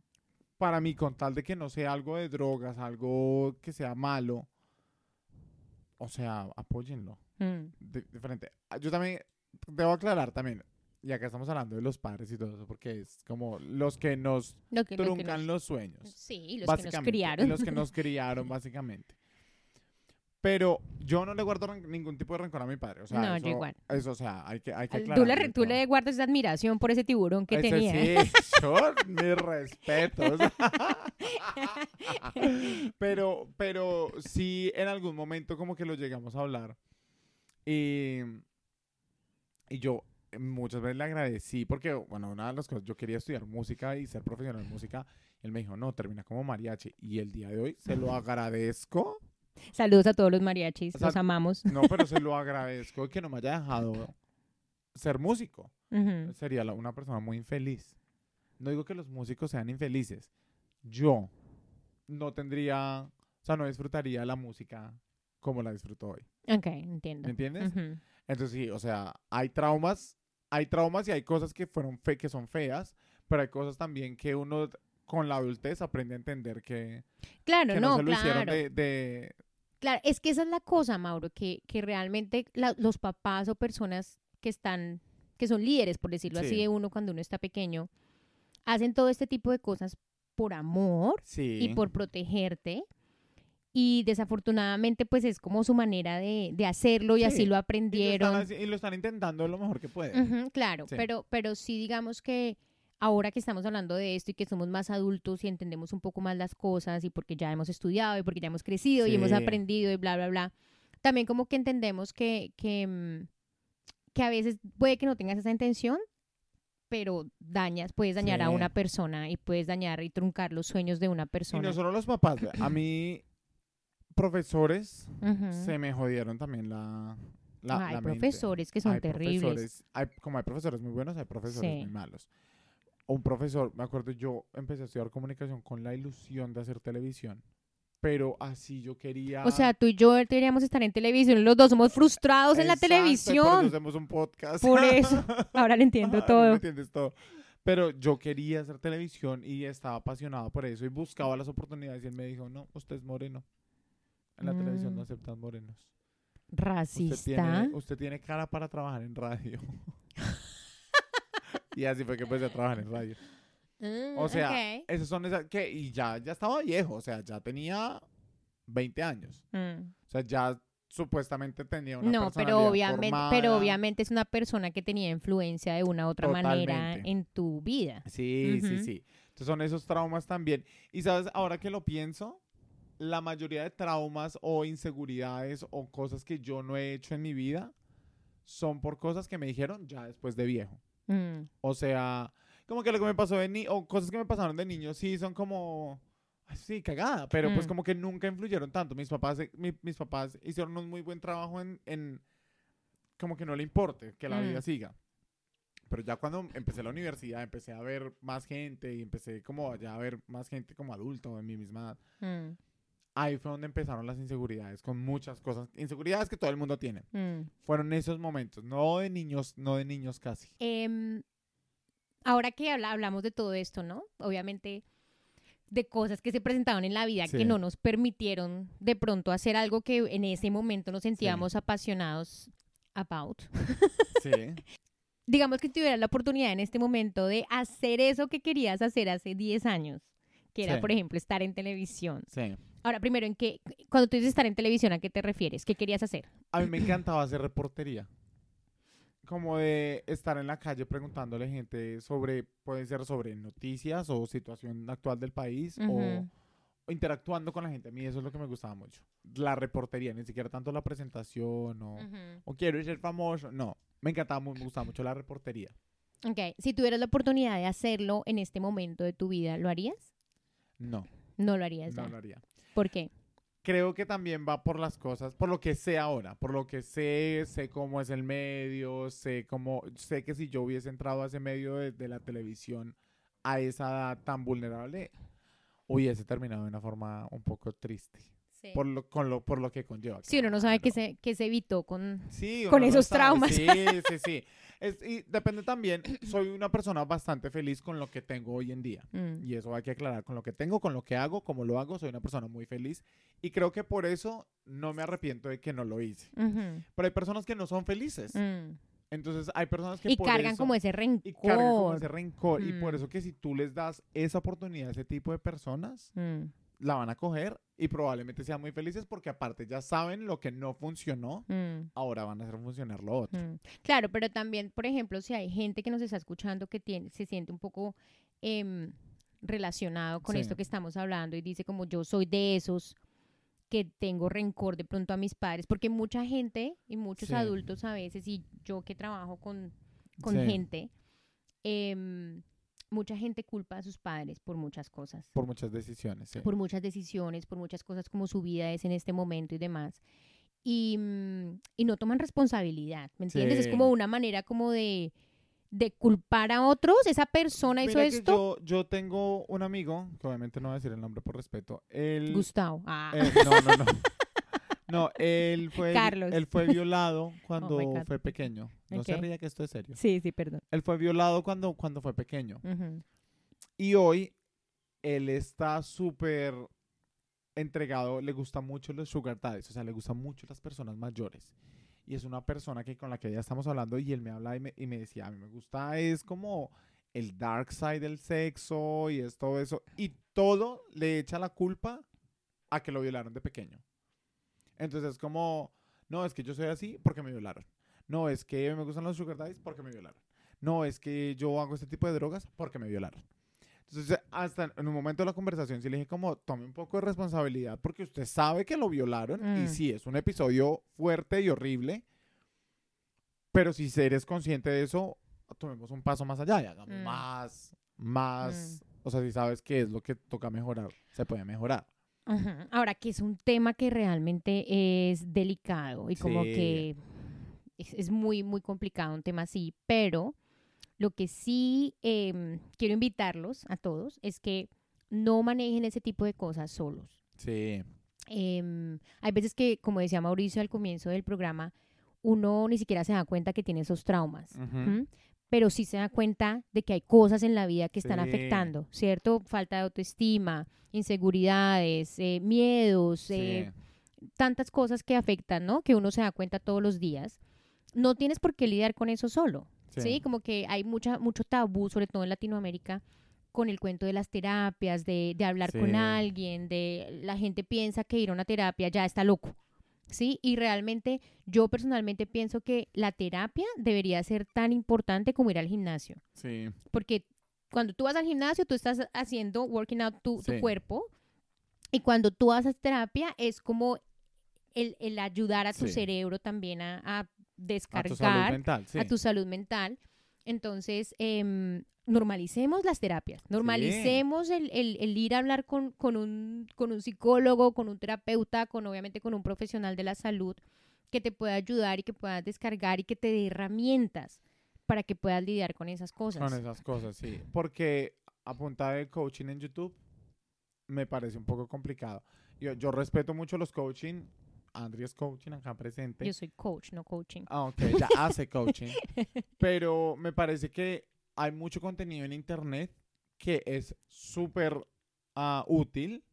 para mí, con tal de que no sea algo de drogas, algo que sea malo, o sea, apóyenlo Mm. de, de frente. Ah, Yo también debo aclarar también, y acá estamos hablando de los padres y todo eso, porque es como los que nos Lo que, lo que truncan nos- los sueños. sí, los que nos criaron. Los que nos criaron, básicamente. Pero yo no le guardo ningún tipo de rencor a mi padre. O sea, No, yo eso, igual. Eso, o sea, hay que, hay que Tú le, tú le guardas esa admiración por ese tiburón que Ese tenía. Sí, <laughs> yo, mis respetos. <laughs> pero, pero sí, en algún momento como que lo llegamos a hablar. Y, y yo muchas veces le agradecí porque, bueno, una de las cosas, yo quería estudiar música y ser profesional en música. Él me dijo, no, termina como mariachi. Y el día de hoy se lo agradezco. Saludos a todos los mariachis, O sea, los amamos. No, pero <laughs> se lo agradezco que no me haya dejado ser músico. Sería la- una persona muy infeliz. No digo que los músicos sean infelices. Yo no tendría, o sea, no disfrutaría la música como la disfruto hoy. Ok, entiendo. ¿Me entiendes? Entonces sí, o sea, hay traumas, hay traumas y hay cosas que fueron fe que son feas, pero hay cosas también que uno con la adultez aprende a entender que, Claro, que no, no, se lo hicieron claro. de, de- Claro, es que esa es la cosa, Mauro, que, que realmente la- los papás o personas que están, que son líderes, por decirlo así, Sí. de uno cuando uno está pequeño, hacen todo este tipo de cosas por amor sí. y por protegerte. Y desafortunadamente, pues es como su manera de, de hacerlo y Sí, así lo y lo, aprendieron. están, y lo están intentando lo mejor que pueden. Claro, Sí. pero, pero sí digamos que ahora que estamos hablando de esto y que somos más adultos y entendemos un poco más las cosas y porque ya hemos estudiado y porque ya hemos crecido y hemos aprendido y bla, bla, bla, también como que entendemos que, que, mm, que a veces puede que no tengas esa intención, pero dañas, puedes dañar a una persona y puedes dañar y truncar los sueños de una Y persona. no solo los papás. A mí, profesores Ujú. se me jodieron también la, la, hay la mente. profesores que son Hay terribles. hay- como hay profesores muy buenos, hay profesores Sí. muy malos. Un profesor, me acuerdo, yo empecé a estudiar comunicación con la ilusión de hacer televisión, pero así yo quería... O sea, tú y yo deberíamos estar en televisión. Los dos somos frustrados en la Exacto, y Por eso televisión. hacemos un podcast. Por eso. <laughs> Ahora le entiendo Ahora todo. entiendes todo. Pero yo quería hacer televisión y estaba apasionado por eso y buscaba las oportunidades y él me dijo, no, usted es moreno. En la televisión no Mm. aceptan morenos. Usted Racista. tiene, usted tiene cara para trabajar en radio. <laughs> y así fue que empecé a trabajar en radio. Mm, O sea, ok. Esas son esas que y ya ya estaba viejo, o sea, ya tenía 20 años. Mm. O sea, ya supuestamente tenía una No, pero obviamente, formada. pero obviamente es una persona que tenía influencia de una u otra manera en tu vida. Sí, sí, sí. Entonces son esos traumas también. Y sabes, ahora que lo pienso, la mayoría de traumas o inseguridades o cosas que yo no he hecho en mi vida son por cosas que me dijeron ya después de viejo. Mm. O sea, como que lo que me pasó de ni o cosas que me pasaron de niño sí son como sí, cagada, pero pues Mm. como que nunca influyeron tanto. Mis papás eh, mi- mis papás hicieron un muy buen trabajo en, en como que no le importe que la Mm. vida siga. Pero ya cuando empecé la universidad, empecé a ver más gente y empecé como ya a ver más gente como adulto en mi misma edad. Mm. Ahí fue donde empezaron las inseguridades con muchas cosas, inseguridades que todo el mundo tiene. Mm. Fueron esos momentos, no de niños, no de niños casi. Em, ahora que habla- hablamos de todo esto, ¿no? Obviamente de cosas que se presentaron en la vida Sí. que no nos permitieron de pronto hacer algo que en ese momento nos sentíamos apasionados about. Sí. <laughs> Digamos que tuvieras la oportunidad en este momento de hacer eso que querías hacer hace 10 años, que era, Sí. por ejemplo, estar en televisión. sí. Ahora, primero, ¿en qué, cuando tú dices estar en televisión, ¿a qué te refieres? ¿Qué querías hacer? A mí me encantaba hacer reportería. Como de estar en la calle preguntándole a gente sobre, puede ser sobre noticias o situación actual del país o, Ujú. o interactuando con la gente. A mí eso es lo que me gustaba mucho. La reportería, ni siquiera tanto la presentación o, Ujú. o quiero ser famoso. No, me encantaba, me gustaba mucho la reportería. Ok, si tuvieras la oportunidad de hacerlo en este momento de tu vida, ¿lo harías? No, No lo harías no ya. lo haría. ¿Por qué? creo que también va por las cosas, por lo que sé ahora, por lo que sé, sé cómo es el medio, sé cómo, sé que si yo hubiese entrado a ese medio de, la televisión a esa edad tan vulnerable, hubiese terminado de una forma un poco triste, por lo, con lo, por lo que conlleva. Si uno no sabe qué se, qué se evitó con... Sí, con no esos sabe. traumas. Sí, sí, sí. <laughs> Es- y depende también, soy una persona bastante feliz con lo que tengo hoy en día. Mm, Y eso hay que aclarar. Con lo que tengo, con lo que hago, como lo hago, soy una persona muy feliz. Y creo que por eso no me arrepiento de que no lo hice. Pero hay personas que no son felices. mm. Entonces hay personas que Y por cargan eso- como ese rencor. y cargan como ese rencor. Y por Mm. eso que si tú les das esa oportunidad a ese tipo de personas, la van a coger y probablemente sean muy felices porque aparte ya saben lo que no funcionó, mm, ahora van a hacer funcionar lo otro. mm. Claro, pero también, por ejemplo, si hay gente que nos está escuchando que tiene, se siente un poco em, relacionado con Sí. esto que estamos hablando y dice como yo soy de esos que tengo rencor de pronto a mis padres, porque mucha gente y muchos Sí. adultos a veces, y yo que trabajo con, con Sí. gente, em, mucha gente culpa a sus padres por muchas cosas. Por muchas decisiones, sí. por muchas decisiones, por muchas cosas como su vida es en este momento y demás. Y, mm, y no toman responsabilidad, ¿me entiendes? Es como una manera como de, de culpar a otros. Esa persona hizo que esto. Yo, yo tengo un amigo, que obviamente no voy a decir el nombre por respeto. Él, Gustavo. Ah. Eh, no, no, no. <laughs> No, él fue, Carlos. él fue violado <laughs> cuando my God. fue pequeño. No se ría que esto es serio. Sí, sí, perdón. Él fue violado cuando, cuando fue pequeño. Y hoy él está súper entregado, le gustan mucho los sugar daddies, o sea, le gustan mucho las personas mayores. Y es una persona que con la que ya estamos hablando y él me habla y me, y me decía, a mí me gusta, es como el dark side del sexo y es todo eso. Y todo le echa la culpa a que lo violaron de pequeño. Entonces es como, no, es que yo soy así porque me violaron. No, es que me gustan los sugar daddies porque me violaron. No, es que yo hago este tipo de drogas porque me violaron. Entonces, hasta en un momento de la conversación sí le dije como, tome un poco de responsabilidad porque usted sabe que lo violaron y Mm. sí, es un episodio fuerte y horrible, pero si eres consciente de eso, tomemos un paso más allá y hagamos Mm. más, más, o sea, si sabes qué es lo que toca mejorar, se puede mejorar. Ajá. Ahora, que es un tema que realmente es delicado y como que es, es muy, muy complicado un tema así, pero lo que sí em, quiero invitarlos a todos es que no manejen ese tipo de cosas solos. Sí. Em, hay veces que, como decía Mauricio al comienzo del programa, uno ni siquiera se da cuenta que tiene esos traumas. ¿m? Pero sí se da cuenta de que hay cosas en la vida que están Sí. afectando, ¿cierto? Falta de autoestima, inseguridades, eh, miedos, Sí. eh, tantas cosas que afectan, ¿no? Que uno se da cuenta todos los días. No tienes por qué lidiar con eso solo, ¿sí? Sí. Como que hay mucha, mucho tabú, sobre todo en Latinoamérica, con el cuento de las terapias, de, de hablar con alguien, de la gente piensa que ir a una terapia ya está loco, ¿sí? Y realmente yo personalmente pienso que la terapia debería ser tan importante como ir al gimnasio, Sí. porque cuando tú vas al gimnasio tú estás haciendo working out tu, tu Sí. cuerpo y cuando tú haces terapia es como el, el ayudar a tu Sí. cerebro también a, a A tu salud descargar mental, sí. a tu salud mental. Entonces, em, normalicemos las terapias, normalicemos el, el- el ir a hablar con, con un, con un psicólogo, con un terapeuta, con obviamente con un profesional de la salud que te pueda ayudar y que puedas descargar y que te dé herramientas para que puedas lidiar con esas cosas. Con esas cosas, sí. Porque a punta de coaching en YouTube me parece un poco complicado. Yo, yo respeto mucho los coaching. Andri es coaching acá presente. Yo soy coach, no coaching. Ah, ok, ya <laughs> hace coaching. Pero me parece que hay mucho contenido en internet que es súper ah, útil.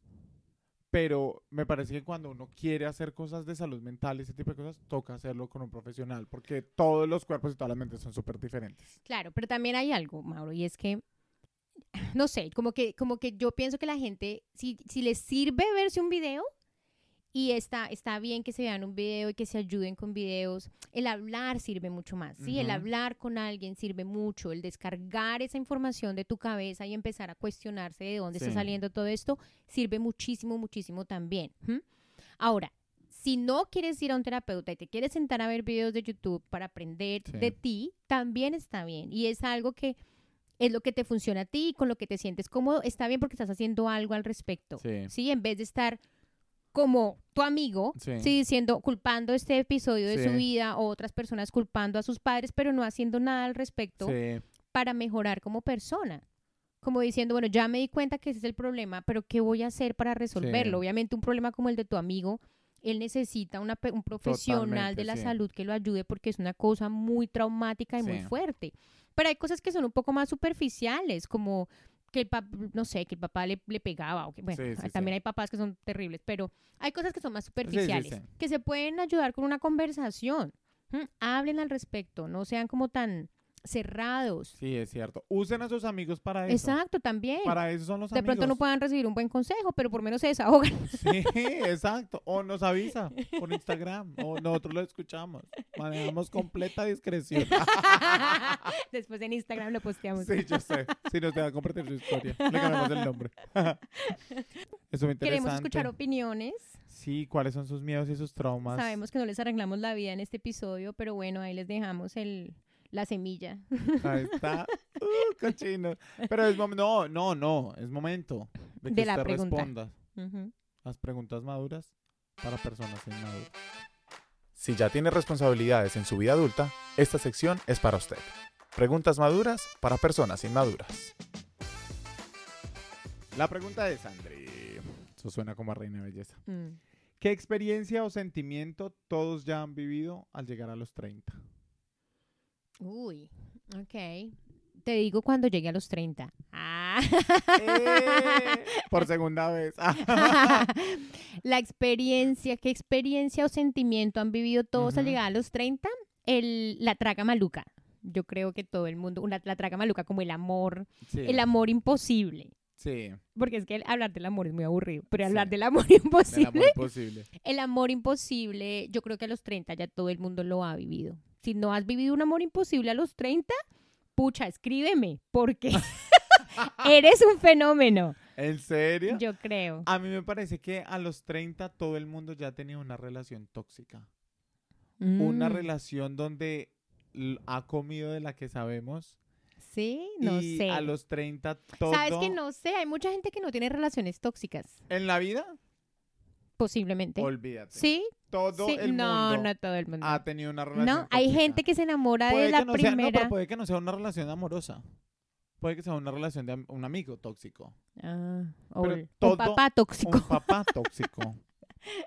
Pero me parece que cuando uno quiere hacer cosas de salud mental y ese tipo de cosas, toca hacerlo con un profesional. Porque todos los cuerpos y todas las mentes son súper diferentes. Claro, pero también hay algo, Mauro, y es que, <sighs> no sé, como que, como que yo pienso que la gente, si, si les sirve verse un video y está, está bien que se vean un video y que se ayuden con videos, el hablar sirve mucho más, ¿sí? El hablar con alguien sirve mucho, el descargar esa información de tu cabeza y empezar a cuestionarse de dónde está Sí. saliendo todo esto, sirve muchísimo, muchísimo también. Ahora, si no quieres ir a un terapeuta y te quieres sentar a ver videos de YouTube para aprender Sí. de ti, también está bien. Y es algo que es lo que te funciona a ti, con lo que te sientes cómodo, está bien porque estás haciendo algo al respecto. Sí. Sí, en vez de estar como tu amigo, Sí. sí, diciendo, culpando este episodio de su vida o otras personas culpando a sus padres, pero no haciendo nada al respecto Sí. para mejorar como persona. Como diciendo, bueno, ya me di cuenta que ese es el problema, pero ¿qué voy a hacer para resolverlo? Obviamente un problema como el de tu amigo, él necesita una un profesional Totalmente, de la salud que lo ayude porque es una cosa muy traumática y muy fuerte. Pero hay cosas que son un poco más superficiales, como que el papá, no sé, que el papá le, le pegaba, o que, bueno, Sí, sí, también sí. hay papás que son terribles, pero hay cosas que son más superficiales, que se pueden ayudar con una conversación. Hablen al respecto, no sean como tan cerrados. Sí, es cierto. Usen a sus amigos para eso. Exacto, también. Para eso son los de amigos. pronto no puedan recibir un buen consejo, pero por menos se desahogan. <laughs> Sí, exacto. O nos avisa por Instagram. O nosotros lo escuchamos. Manejamos completa discreción. <laughs> Después en Instagram lo posteamos. Sí, yo sé. Si nos deja compartir su historia. Le cambiamos el nombre. <laughs> Eso me interesa. Queremos escuchar opiniones. Sí, cuáles son sus miedos y sus traumas. Sabemos que no les arreglamos la vida en este episodio, pero bueno, ahí les dejamos el, la semilla. Ahí está. <laughs> Uh, cochino. Pero es momento. No, no, no. Es momento de que De la usted pregunta. responda las preguntas maduras para personas inmaduras. Si ya tiene responsabilidades en su vida adulta, esta sección es para usted. Preguntas maduras para personas inmaduras. La pregunta es, Andri. Eso suena como a reina de belleza. Mm. ¿Qué experiencia o sentimiento todos ya han vivido al llegar a los 30? Uy, ok. Te digo cuando llegue a los 30. Ah. Eh, por segunda vez. <laughs> <laughs> la experiencia, ¿qué experiencia o sentimiento han vivido todos al llegar a los 30? El, la traga maluca. Yo creo que todo el mundo, una, la traga maluca como el amor, Sí. el amor imposible. Sí, Porque es que el- hablar del amor es muy aburrido, pero Sí. hablar del amor <laughs> el imposible, amor imposible. el amor imposible, yo creo que a los 30 ya todo el mundo lo ha vivido. Si no has vivido un amor imposible a los 30, pucha, escríbeme, porque <laughs> eres un fenómeno, ¿En serio? yo creo. A mí me parece que a los 30 todo el mundo ya tenía una relación tóxica. Una Mm, relación donde ha comido de la que sabemos. Sí, no y sé. a los 30 todo... ¿Sabes que no sé? Hay mucha gente que no tiene relaciones tóxicas. ¿En la vida? Posiblemente. Olvídate. Sí, Todo sí. el no, mundo no todo el mundo. ha tenido una relación no, hay tóxica. gente que se enamora Puede de la no sea- no, primera. pero puede que no sea una relación amorosa. Puede que sea una relación de am- un amigo tóxico. Ah, Pero todo- un papá tóxico. Un papá <laughs> tóxico.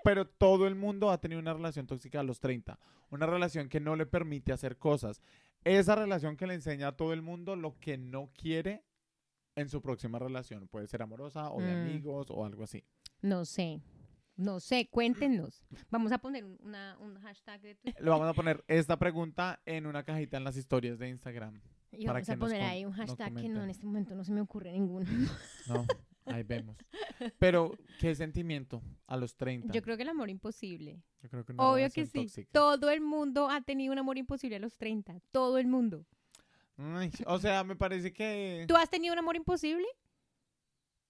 Pero todo el mundo ha tenido una relación tóxica a los 30. Una relación que no le permite hacer cosas. Esa relación que le enseña a todo el mundo lo que no quiere en su próxima relación. Puede ser amorosa o de Mm. amigos o algo así. No sé. No sé, cuéntenos. Vamos a poner un- una, un hashtag de Twitter Le vamos a poner esta pregunta en una cajita en las historias de Instagram. y para vamos que a poner ahí un hashtag que no, en este momento no se me ocurre ninguno. No, ahí vemos. Pero, ¿qué sentimiento a los 30? Yo creo que el amor imposible. Yo creo que una Obvio que sí. tóxica. Todo el mundo ha tenido un amor imposible a los 30. Todo el mundo. Ay, o sea, me parece que... ¿Tú has tenido un amor imposible?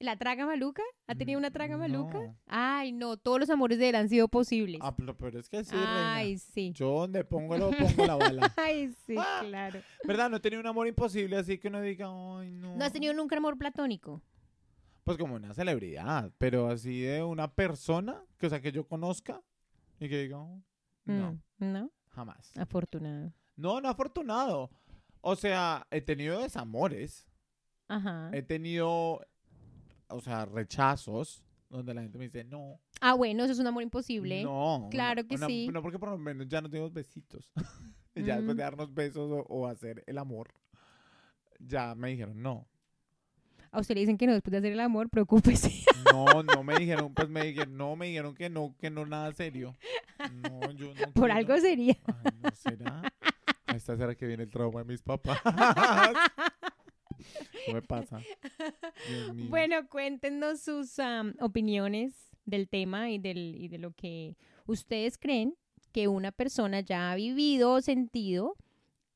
¿La traga maluca? ¿Ha tenido una traga maluca? No. Ay, no, todos los amores de él han sido posibles. Ah, pero, pero es que sí, reina. Ay, sí. Yo donde pongo lo pongo la bala. <laughs> Ay, sí, Ah. claro. ¿Verdad? No he tenido un amor imposible, así que uno diga, ay, no. ¿No has tenido nunca amor platónico? Pues como una celebridad, pero así de una persona, que o sea, que yo conozca y que diga, oh, no, Mm, ¿No? jamás. Afortunado. No, no afortunado. O sea, he tenido desamores, Ajá. he tenido, o sea, rechazos, donde la gente me dice, no, Ah, bueno, eso es un amor imposible. no. Claro que una- sí. No, porque por lo menos ya no tenemos besitos. <laughs> Ya después Mm. de darnos besos o, o hacer el amor, ya me dijeron, no. A usted le dicen que no después de hacer el amor, preocúpese. No, <laughs> no me dijeron, pues me dijeron, no, me dijeron que no, que no nada serio. No, yo no Por quiero. algo sería. Ay, no será. <laughs> Está, será que viene el trauma de mis papás. <laughs> No me pasa. Dios mío. Bueno, cuéntenos sus opiniones del tema y, del, y de lo que ustedes creen que una persona ya ha vivido o sentido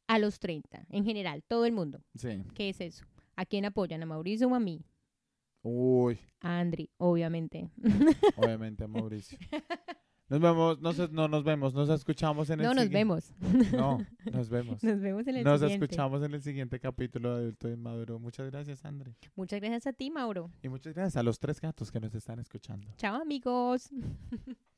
a los 30, en general, todo el mundo. Sí. ¿Qué es eso? ¿A quién apoyan? ¿A Mauricio o a mí? Uy, A Andri, obviamente. obviamente, Mauricio. <laughs> Nos vemos, no, nos vemos, nos escuchamos en el No, nos vemos. No, <laughs> nos vemos. Nos vemos en el Nos siguiente. escuchamos en el siguiente capítulo de Adulto Inmaduro. Muchas gracias, André. Muchas gracias a ti, Mauro. Y muchas gracias a los tres gatos que nos están escuchando. Chao, amigos. <laughs>